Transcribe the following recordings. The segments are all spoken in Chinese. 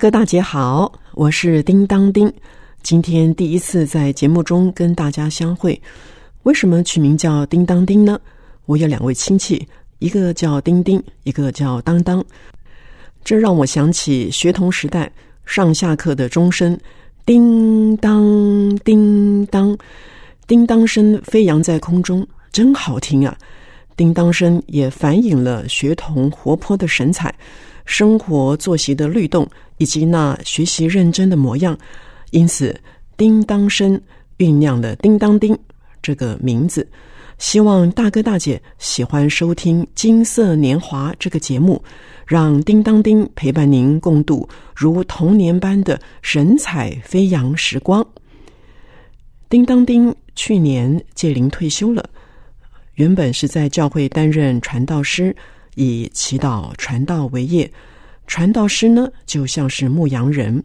哥大姐好，我是叮当叮。今天第一次在节目中跟大家相会，为什么取名叫叮当叮呢？我有两位亲戚，一个叫丁丁，一个叫当当。这让我想起学童时代上下课的钟声，叮当叮当，叮当声飞扬在空中，真好听啊！叮当声也反映了学童活泼的神采。生活作息的律动，以及那学习认真的模样，因此“叮当声”酝酿了“叮当叮”这个名字。希望大哥大姐喜欢收听《金色年华》这个节目，让“叮当叮”陪伴您共度如童年般的神采飞扬时光。叮当叮去年届龄退休了，原本是在教会担任传道师。以祈祷传道为业，传道师呢就像是牧羊人，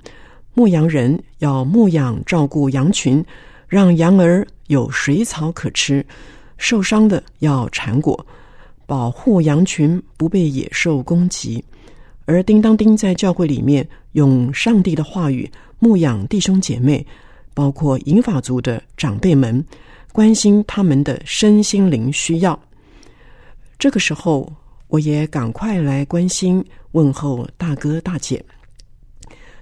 牧羊人要牧养照顾羊群，让羊儿有水草可吃，受伤的要缠果，保护羊群不被野兽攻击。而叮当叮在教会里面用上帝的话语牧养弟兄姐妹，包括银发族的长辈们，关心他们的身心灵需要。这个时候。我也赶快来关心问候大哥大姐。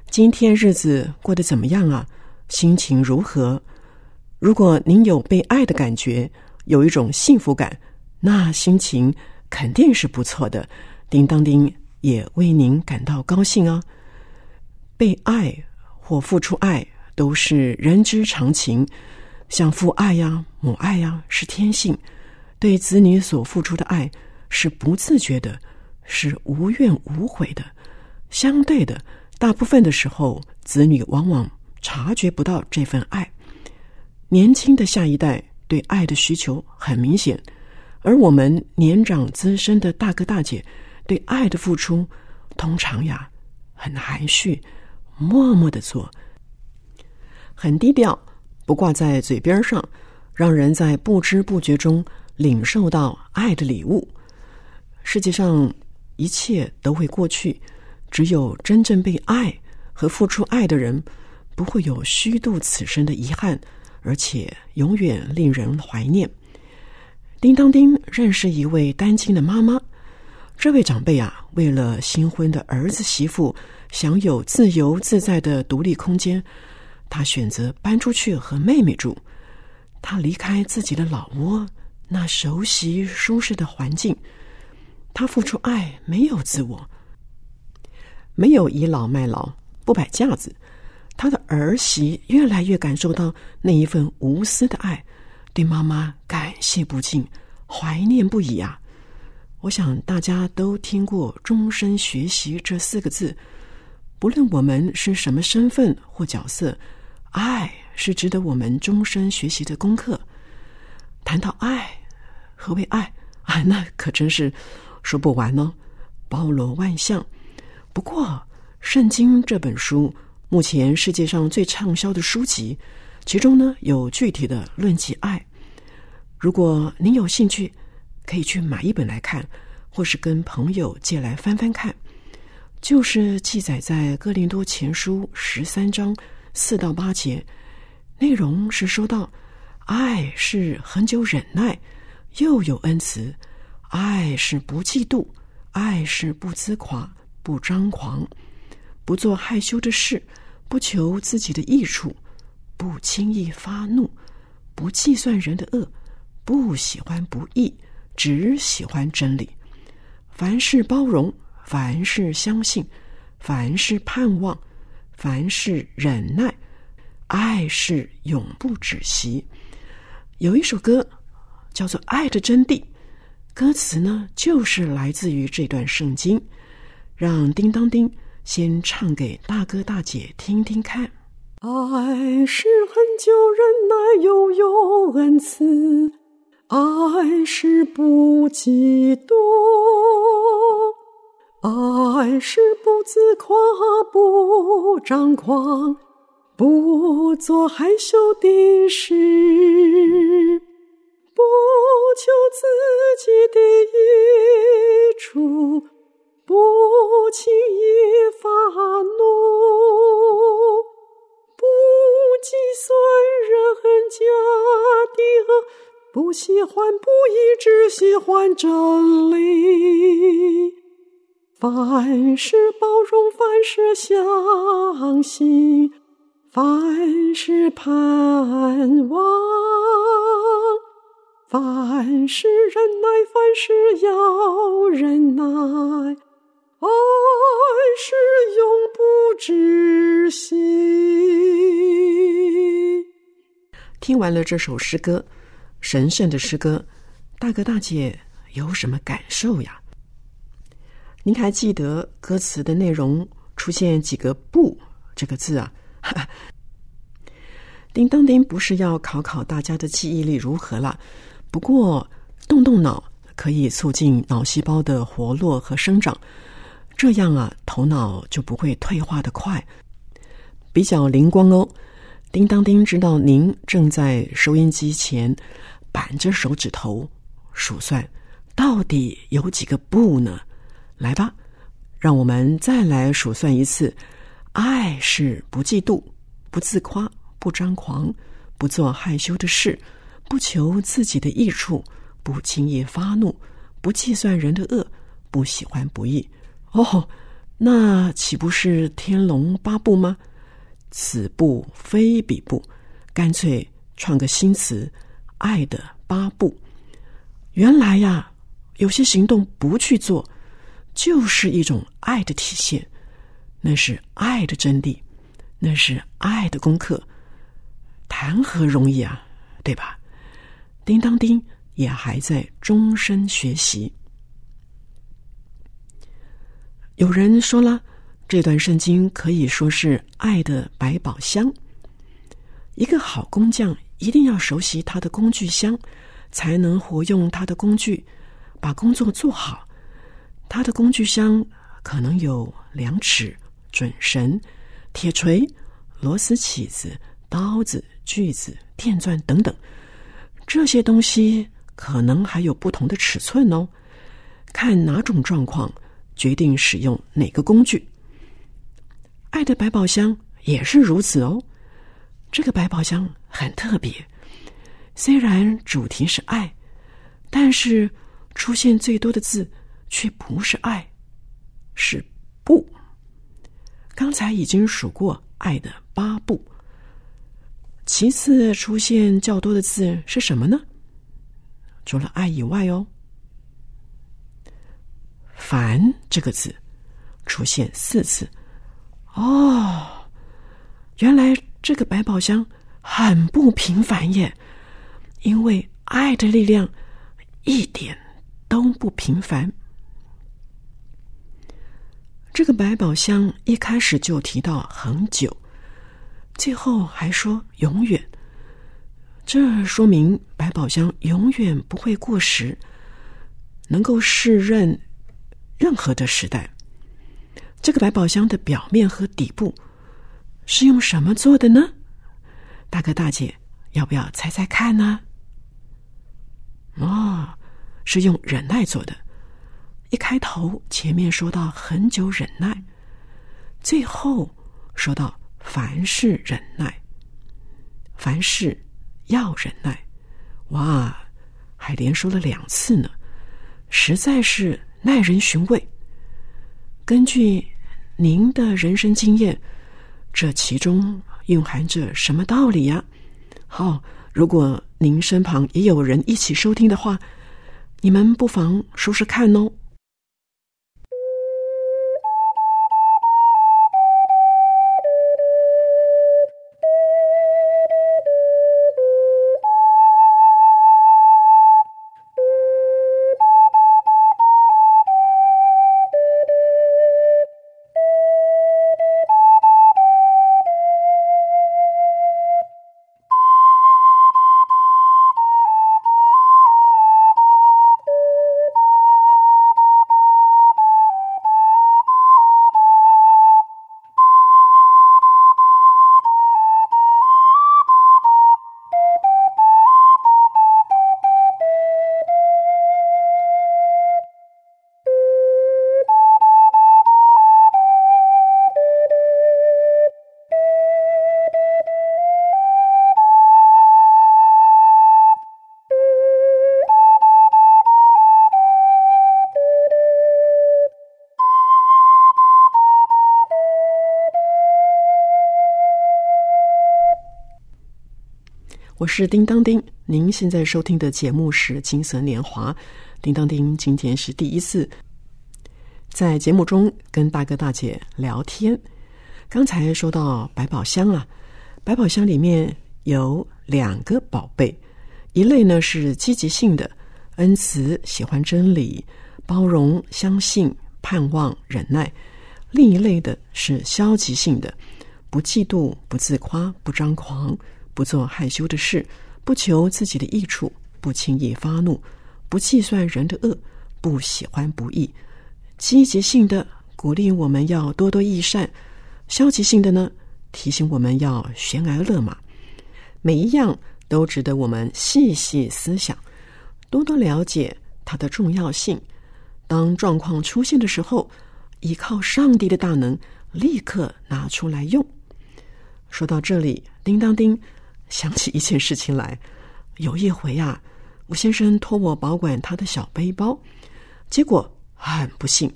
今天日子过得怎么样啊？心情如何？如果您有被爱的感觉，有一种幸福感，那心情肯定是不错的。叮当叮也为您感到高兴啊！被爱或付出爱都是人之常情，像父爱呀、母爱呀是天性，对子女所付出的爱。是不自觉的，是无怨无悔的。相对的，大部分的时候，子女往往察觉不到这份爱。年轻的下一代对爱的需求很明显，而我们年长资深的大哥大姐对爱的付出，通常呀很含蓄，默默的做，很低调，不挂在嘴边上，让人在不知不觉中领受到爱的礼物。世界上一切都会过去，只有真正被爱和付出爱的人，不会有虚度此生的遗憾，而且永远令人怀念。叮当叮认识一位单亲的妈妈，这位长辈啊，为了新婚的儿子媳妇享有自由自在的独立空间，他选择搬出去和妹妹住。他离开自己的老窝，那熟悉舒适的环境。他付出爱，没有自我，没有倚老卖老，不摆架子。他的儿媳越来越感受到那一份无私的爱，对妈妈感谢不尽，怀念不已啊！我想大家都听过“终身学习”这四个字，不论我们是什么身份或角色，爱是值得我们终身学习的功课。谈到爱，何为爱啊？那可真是。说不完呢，包罗万象。不过，《圣经》这本书目前世界上最畅销的书籍，其中呢有具体的论及爱。如果您有兴趣，可以去买一本来看，或是跟朋友借来翻翻看。就是记载在《哥林多前书》十三章四到八节，内容是说到：爱是恒久忍耐，又有恩慈。爱是不嫉妒，爱是不自夸，不张狂，不做害羞的事，不求自己的益处，不轻易发怒，不计算人的恶，不喜欢不义，只喜欢真理。凡事包容，凡事相信，凡事盼望，凡事忍耐。爱是永不止息。有一首歌叫做《爱的真谛》。歌词呢，就是来自于这段圣经。让叮当叮先唱给大哥大姐听听看。爱是恒久忍耐，又有恩慈；爱是不嫉妒；爱是不自夸，不张狂，不做害羞的事。求自己的益处，不轻易发怒，不计算人家的恶，不喜欢不义，只喜欢真理。凡事包容，凡事相信，凡事盼望。凡事忍耐，凡事要忍耐，爱是永不止息。听完了这首诗歌，神圣的诗歌，大哥大姐有什么感受呀？您还记得歌词的内容出现几个“不”这个字啊？叮当叮，不是要考考大家的记忆力如何了？不过，动动脑可以促进脑细胞的活络和生长，这样啊，头脑就不会退化的快，比较灵光哦。叮当叮，知道您正在收音机前板着手指头数算，到底有几个不呢？来吧，让我们再来数算一次。爱是不嫉妒、不自夸、不张狂、不做害羞的事。不求自己的益处，不轻易发怒，不计算人的恶，不喜欢不义。哦，那岂不是天龙八部吗？此部非彼部，干脆创个新词——爱的八部。原来呀，有些行动不去做，就是一种爱的体现，那是爱的真谛，那是爱的功课，谈何容易啊，对吧？叮当叮也还在终身学习。有人说了，这段圣经可以说是爱的百宝箱。一个好工匠一定要熟悉他的工具箱，才能活用他的工具，把工作做好。他的工具箱可能有量尺、准绳、铁锤、螺丝起子、刀子、锯子、电钻等等。这些东西可能还有不同的尺寸哦，看哪种状况决定使用哪个工具。爱的百宝箱也是如此哦。这个百宝箱很特别，虽然主题是爱，但是出现最多的字却不是爱，是不。刚才已经数过爱的八不。其次出现较多的字是什么呢？除了爱以外哦，烦这个字出现四次。哦，原来这个百宝箱很不平凡耶，因为爱的力量一点都不平凡。这个百宝箱一开始就提到很久。最后还说永远，这说明百宝箱永远不会过时，能够适任任何的时代。这个百宝箱的表面和底部是用什么做的呢？大哥大姐，要不要猜猜看呢？哦，是用忍耐做的。一开头前面说到很久忍耐，最后说到。凡事忍耐，凡事要忍耐。哇，还连说了两次呢，实在是耐人寻味。根据您的人生经验，这其中蕴含着什么道理呀？好，如果您身旁也有人一起收听的话，你们不妨说说看哦。我是叮当丁。您现在收听的节目是《金色年华》。叮当丁今天是第一次在节目中跟大哥大姐聊天。刚才说到百宝箱啊，百宝箱里面有两个宝贝，一类呢是积极性的，恩慈、喜欢真理、包容、相信、盼望、忍耐；另一类的是消极性的，不嫉妒、不自夸、不张狂、不做害羞的事、不求自己的益处、不轻易发怒、不计算人的恶、不喜欢不义。积极性的鼓励我们要多多益善。消极性的呢，提醒我们要悬崖勒马，每一样都值得我们细细思想，多多了解它的重要性。当状况出现的时候，依靠上帝的大能，立刻拿出来用。说到这里，叮当叮，想起一件事情来。有一回啊，吴先生托我保管他的小背包，结果很不幸。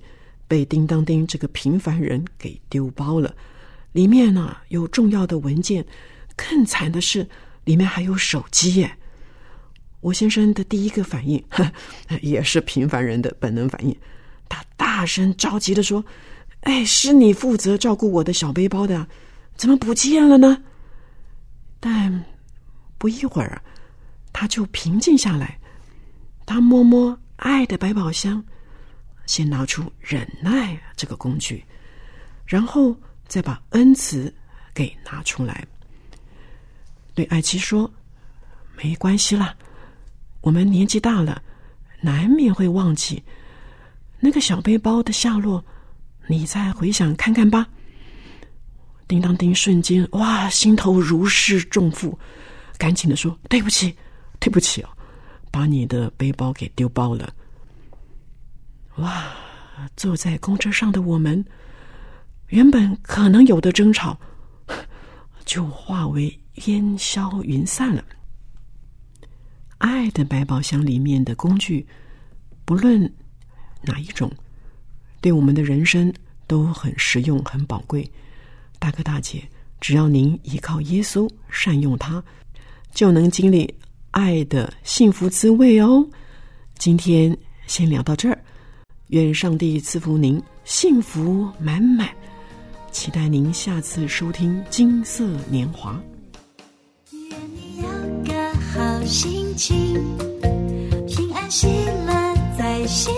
被叮当叮这个平凡人给丢包了，里面呢有重要的文件，更惨的是里面还有手机耶！我先生的第一个反应，也是平凡人的本能反应，他大声着急的说：“哎，是你负责照顾我的小背包的，怎么不见了呢？”但不一会儿，他就平静下来，他摸摸爱的百宝箱。先拿出忍耐这个工具，然后再把恩慈给拿出来。对爱妻说：“没关系啦，我们年纪大了，难免会忘记那个小背包的下落。你再回想看看吧。”叮当叮，瞬间哇，心头如释重负，赶紧的说：“对不起，对不起哦，把你的背包给丢包了。”哇！坐在公车上的我们，原本可能有的争吵，就化为烟消云散了。爱的百宝箱里面的工具，不论哪一种，对我们的人生都很实用、很宝贵。大哥大姐，只要您依靠耶稣，善用它，就能经历爱的幸福滋味哦。今天先聊到这儿。愿上帝赐福您幸福满满，期待您下次收听《金色年华》。愿你有个好心情，平安喜乐在心